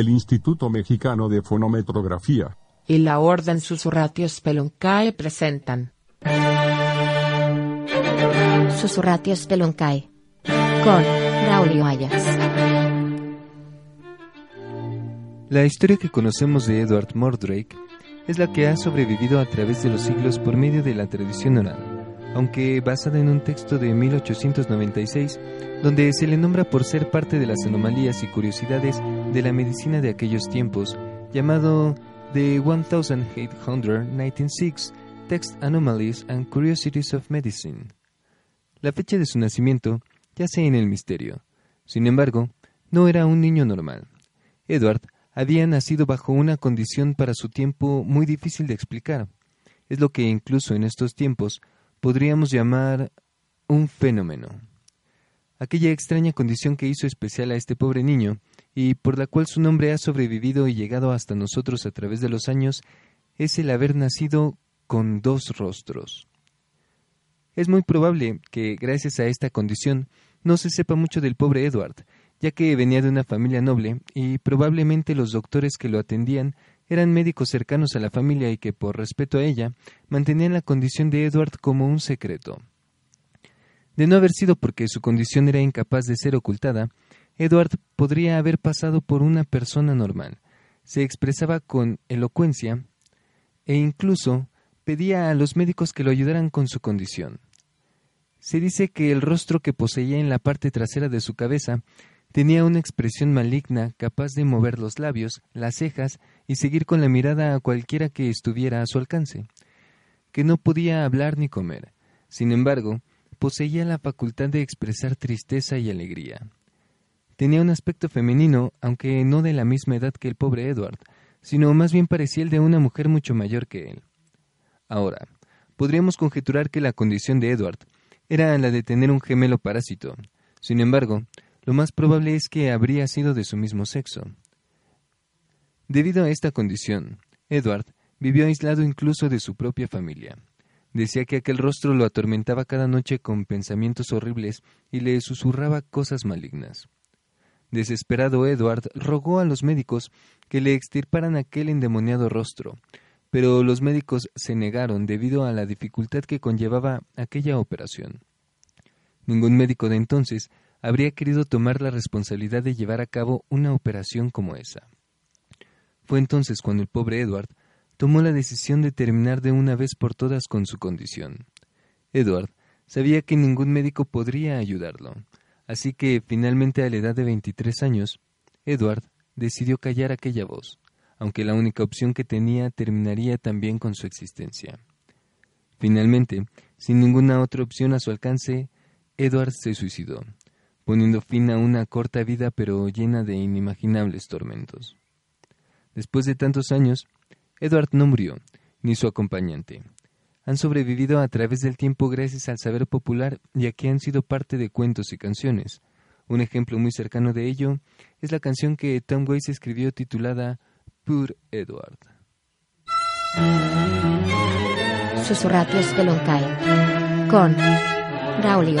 El Instituto Mexicano de Fonometrografía. Y la Orden Susurratio Speluncae presentan. Susurratio Speluncae con Braulio Ayas. La historia que conocemos de Edward Mordrake es la que ha sobrevivido a través de los siglos por medio de la tradición oral aunque basada en un texto de 1896, donde se le nombra por ser parte de las anomalías y curiosidades de la medicina de aquellos tiempos, llamado The 1896 Text Anomalies and Curiosities of Medicine. La fecha de su nacimiento yace en el misterio. Sin embargo, no era un niño normal. Edward había nacido bajo una condición para su tiempo muy difícil de explicar. Es lo que incluso en estos tiempos podríamos llamar un fenómeno. Aquella extraña condición que hizo especial a este pobre niño y por la cual su nombre ha sobrevivido y llegado hasta nosotros a través de los años es el haber nacido con dos rostros. Es muy probable que, gracias a esta condición, no se sepa mucho del pobre Edward, ya que venía de una familia noble y probablemente los doctores que lo atendían eran médicos cercanos a la familia y que, por respeto a ella, mantenían la condición de Edward como un secreto. De no haber sido porque su condición era incapaz de ser ocultada, Edward podría haber pasado por una persona normal. Se expresaba con elocuencia e incluso pedía a los médicos que lo ayudaran con su condición. Se dice que el rostro que poseía en la parte trasera de su cabeza Tenía una expresión maligna capaz de mover los labios, las cejas y seguir con la mirada a cualquiera que estuviera a su alcance, que no podía hablar ni comer. Sin embargo, poseía la facultad de expresar tristeza y alegría. Tenía un aspecto femenino, aunque no de la misma edad que el pobre Edward, sino más bien parecía el de una mujer mucho mayor que él. Ahora, podríamos conjeturar que la condición de Edward era la de tener un gemelo parásito. Sin embargo, lo más probable es que habría sido de su mismo sexo. Debido a esta condición, Edward vivió aislado incluso de su propia familia. Decía que aquel rostro lo atormentaba cada noche con pensamientos horribles y le susurraba cosas malignas. Desesperado Edward rogó a los médicos que le extirparan aquel endemoniado rostro, pero los médicos se negaron debido a la dificultad que conllevaba aquella operación. Ningún médico de entonces habría querido tomar la responsabilidad de llevar a cabo una operación como esa. Fue entonces cuando el pobre Edward tomó la decisión de terminar de una vez por todas con su condición. Edward sabía que ningún médico podría ayudarlo, así que finalmente a la edad de 23 años, Edward decidió callar aquella voz, aunque la única opción que tenía terminaría también con su existencia. Finalmente, sin ninguna otra opción a su alcance, Edward se suicidó poniendo fin a una corta vida pero llena de inimaginables tormentos. Después de tantos años, Edward no murió, ni su acompañante. Han sobrevivido a través del tiempo gracias al saber popular y a que han sido parte de cuentos y canciones. Un ejemplo muy cercano de ello es la canción que Tom Waits escribió titulada Poor Edward. Susurratios con Braulio